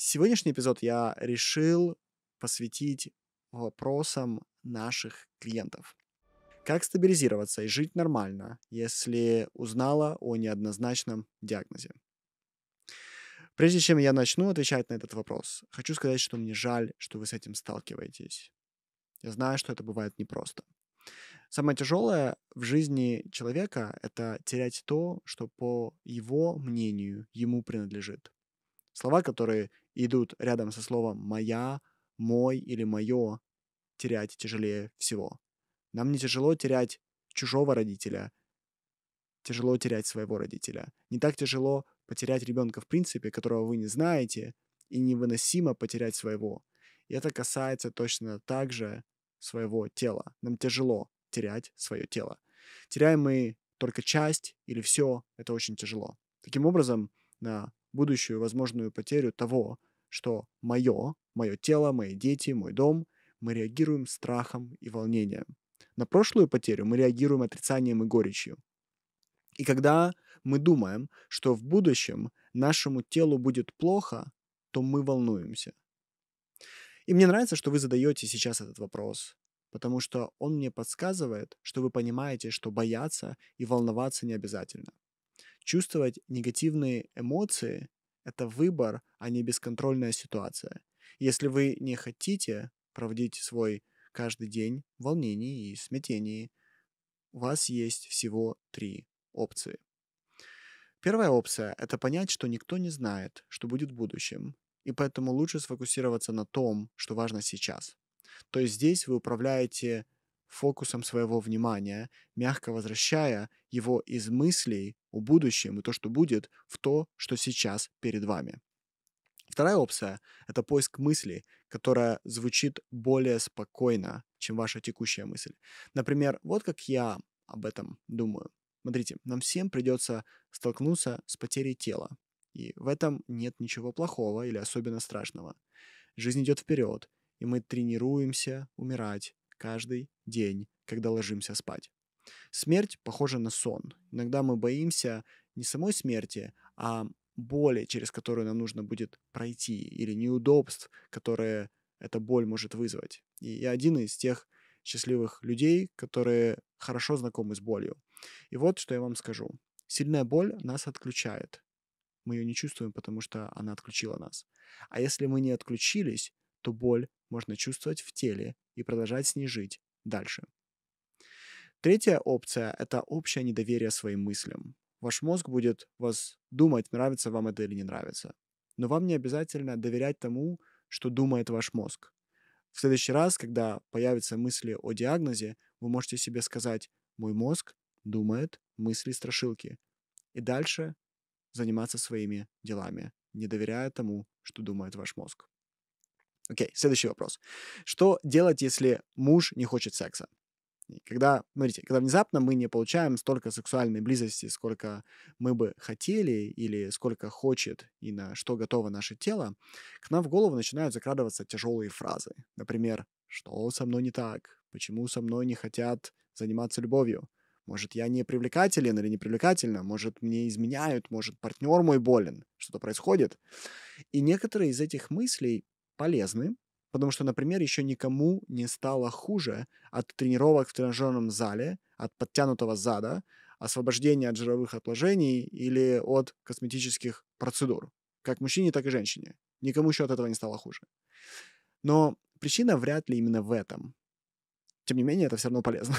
Сегодняшний эпизод я решил посвятить вопросам наших клиентов. Как стабилизироваться и жить нормально, если узнала о неоднозначном диагнозе? Прежде чем я начну отвечать на этот вопрос, хочу сказать, что мне жаль, что вы с этим сталкиваетесь. Я знаю, что это бывает непросто. Самое тяжелое в жизни человека — это терять то, что по его мнению ему принадлежит. Слова, которые идут рядом со словом «моя», «мой» или «моё», терять тяжелее всего. Нам не тяжело терять чужого родителя, тяжело терять своего родителя. Не так тяжело потерять ребенка в принципе, которого вы не знаете, и невыносимо потерять своего. И это касается точно так же своего тела. Нам тяжело терять свое тело. Теряем мы только часть или все, это очень тяжело. Таким образом, на будущую возможную потерю того, что мое, мое тело, мои дети, мой дом, мы реагируем страхом и волнением. На прошлую потерю мы реагируем отрицанием и горечью. И когда мы думаем, что в будущем нашему телу будет плохо, то мы волнуемся. И мне нравится, что вы задаете сейчас этот вопрос, потому что он мне подсказывает, что вы понимаете, что бояться и волноваться не обязательно. Чувствовать негативные эмоции – это выбор, а не бесконтрольная ситуация. Если вы не хотите проводить свой каждый день в волнении и смятении, у вас есть всего три опции. Первая опция – это понять, что никто не знает, что будет в будущем, и поэтому лучше сфокусироваться на том, что важно сейчас. То есть здесь вы управляете фокусом своего внимания, мягко возвращая его из мыслей о будущем и то, что будет, в то, что сейчас перед вами. Вторая опция — это поиск мысли, которая звучит более спокойно, чем ваша текущая мысль. Например, вот как я об этом думаю. Смотрите, нам всем придется столкнуться с потерей тела. И в этом нет ничего плохого или особенно страшного. Жизнь идет вперед, и мы тренируемся умирать каждый день, когда ложимся спать. Смерть похожа на сон. Иногда мы боимся не самой смерти, а боли, через которую нам нужно будет пройти, или неудобств, которые эта боль может вызвать. И я один из тех счастливых людей, которые хорошо знакомы с болью. И вот что я вам скажу. Сильная боль нас отключает. Мы ее не чувствуем, потому что она отключила нас. А если мы не отключились, то боль можно чувствовать в теле и продолжать с ней жить дальше. Третья опция – это общее недоверие своим мыслям. Ваш мозг будет вас думать, нравится вам это или не нравится. Но вам не обязательно доверять тому, что думает ваш мозг. В следующий раз, когда появятся мысли о диагнозе, вы можете себе сказать «мой мозг думает мысли страшилки» и дальше заниматься своими делами, не доверяя тому, что думает ваш мозг. Окей, следующий вопрос. Что делать, если муж не хочет секса? Когда, смотрите, когда внезапно мы не получаем столько сексуальной близости, сколько мы бы хотели или сколько хочет и на что готово наше тело, к нам в голову начинают закрадываться тяжелые фразы. Например, что со мной не так? Почему со мной не хотят заниматься любовью? Может, я не привлекателен или не привлекательна? Может, мне изменяют? Может, партнер мой болен? Что-то происходит? И некоторые из этих мыслей полезны, потому что, например, еще никому не стало хуже от тренировок в тренажерном зале, от подтянутого зада, освобождения от жировых отложений или от косметических процедур. Как мужчине, так и женщине. Никому еще от этого не стало хуже. Но причина вряд ли именно в этом. Тем не менее, это все равно полезно.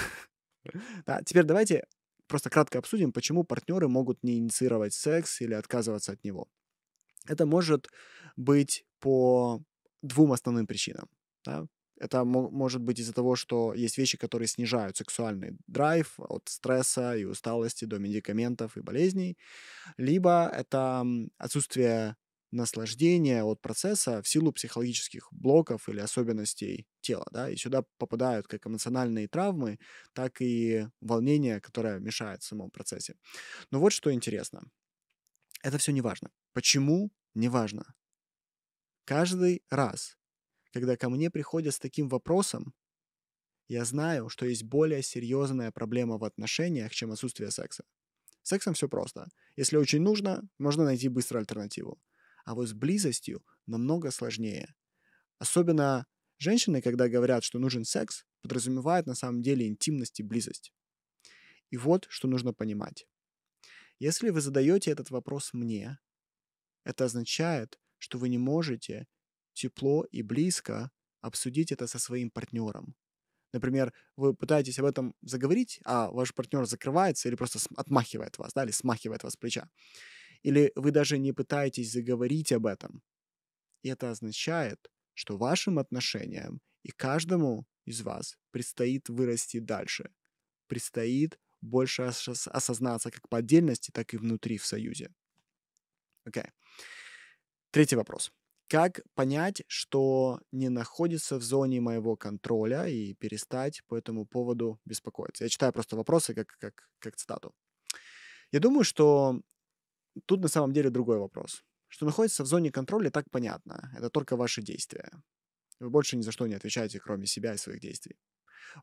да, теперь давайте просто кратко обсудим, почему партнеры могут не инициировать секс или отказываться от него. Это может быть по двум основным причинам. Да? Это может быть из-за того, что есть вещи, которые снижают сексуальный драйв от стресса и усталости до медикаментов и болезней, либо это отсутствие наслаждения от процесса в силу психологических блоков или особенностей тела. Да? И сюда попадают как эмоциональные травмы, так и волнение, которое мешает в самом процессе. Но вот что интересно. Это все не важно. Почему? Не важно. Каждый раз, когда ко мне приходят с таким вопросом, я знаю, что есть более серьезная проблема в отношениях, чем отсутствие секса. С сексом все просто. Если очень нужно, можно найти быструю альтернативу. А вот с близостью намного сложнее. Особенно женщины, когда говорят, что нужен секс, подразумевают на самом деле интимность и близость. И вот что нужно понимать. Если вы задаете этот вопрос мне, это означает, что вы не можете тепло и близко обсудить это со своим партнером. Например, вы пытаетесь об этом заговорить, а ваш партнер закрывается или просто отмахивает вас, да, или смахивает вас с плеча. Или вы даже не пытаетесь заговорить об этом. И это означает, что вашим отношениям и каждому из вас предстоит вырасти дальше. Предстоит больше ос- осознаться как по отдельности, так и внутри в союзе. Окей. Okay. Третий вопрос. Как понять, что не находится в зоне моего контроля и перестать по этому поводу беспокоиться? Я читаю просто вопросы как, как, как цитату. Я думаю, что тут на самом деле другой вопрос. Что находится в зоне контроля, так понятно. Это только ваши действия. Вы больше ни за что не отвечаете, кроме себя и своих действий.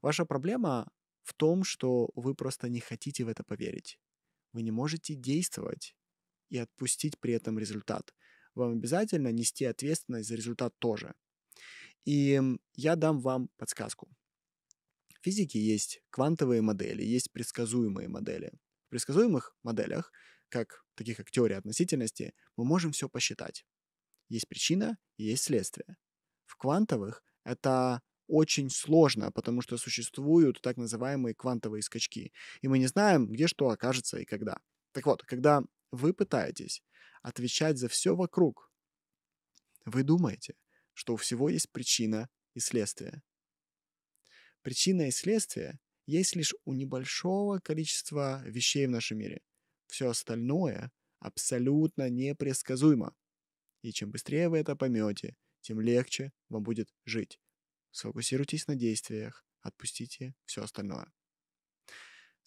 Ваша проблема в том, что вы просто не хотите в это поверить. Вы не можете действовать и отпустить при этом результат. Вам обязательно нести ответственность за результат тоже. И я дам вам подсказку. В физике есть квантовые модели, есть предсказуемые модели. В предсказуемых моделях, как, таких как теория относительности, мы можем все посчитать. Есть причина и есть следствие. В квантовых это очень сложно, потому что существуют так называемые квантовые скачки, и мы не знаем, где что окажется и когда. Так вот, когда вы пытаетесь отвечать за все вокруг, вы думаете, что у всего есть причина и следствие. Причина и следствие есть лишь у небольшого количества вещей в нашем мире. Все остальное абсолютно непредсказуемо. И чем быстрее вы это поймете, тем легче вам будет жить. Сфокусируйтесь на действиях, отпустите все остальное.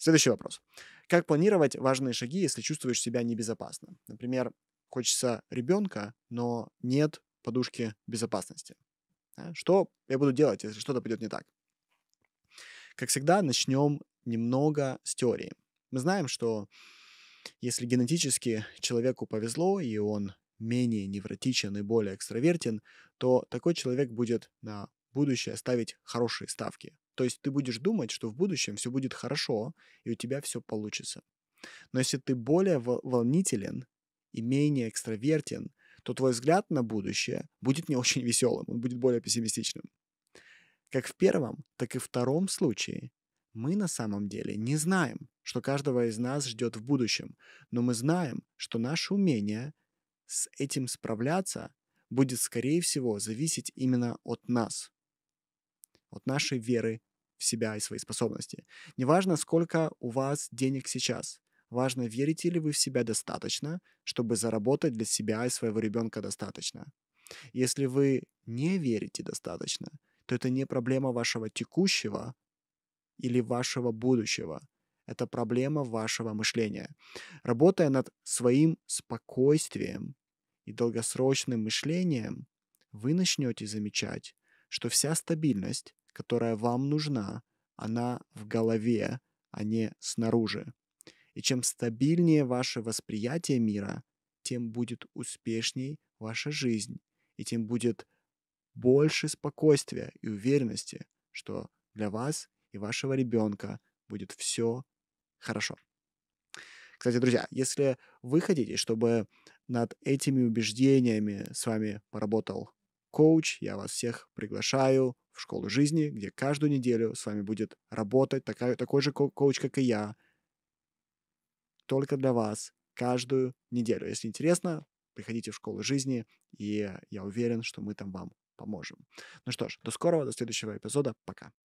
Следующий вопрос. Как планировать важные шаги, если чувствуешь себя небезопасно? Например, хочется ребенка, но нет подушки безопасности. Что я буду делать, если что-то пойдет не так? Как всегда, начнем немного с теории. Мы знаем, что если генетически человеку повезло, и он менее невротичен и более экстравертен, то такой человек будет на будущее ставить хорошие ставки. То есть ты будешь думать, что в будущем все будет хорошо, и у тебя все получится. Но если ты более волнителен и менее экстравертен, то твой взгляд на будущее будет не очень веселым, он будет более пессимистичным. Как в первом, так и в втором случае мы на самом деле не знаем, что каждого из нас ждет в будущем, но мы знаем, что наше умение с этим справляться будет, скорее всего, зависеть именно от нас от нашей веры в себя и свои способности. Неважно, сколько у вас денег сейчас. Важно, верите ли вы в себя достаточно, чтобы заработать для себя и своего ребенка достаточно. Если вы не верите достаточно, то это не проблема вашего текущего или вашего будущего. Это проблема вашего мышления. Работая над своим спокойствием и долгосрочным мышлением, вы начнете замечать, что вся стабильность, которая вам нужна, она в голове, а не снаружи. И чем стабильнее ваше восприятие мира, тем будет успешней ваша жизнь, и тем будет больше спокойствия и уверенности, что для вас и вашего ребенка будет все хорошо. Кстати, друзья, если вы хотите, чтобы над этими убеждениями с вами поработал коуч, я вас всех приглашаю школу жизни, где каждую неделю с вами будет работать такая, такой же коуч, как и я, только для вас, каждую неделю. Если интересно, приходите в школу жизни, и я уверен, что мы там вам поможем. Ну что ж, до скорого, до следующего эпизода. Пока.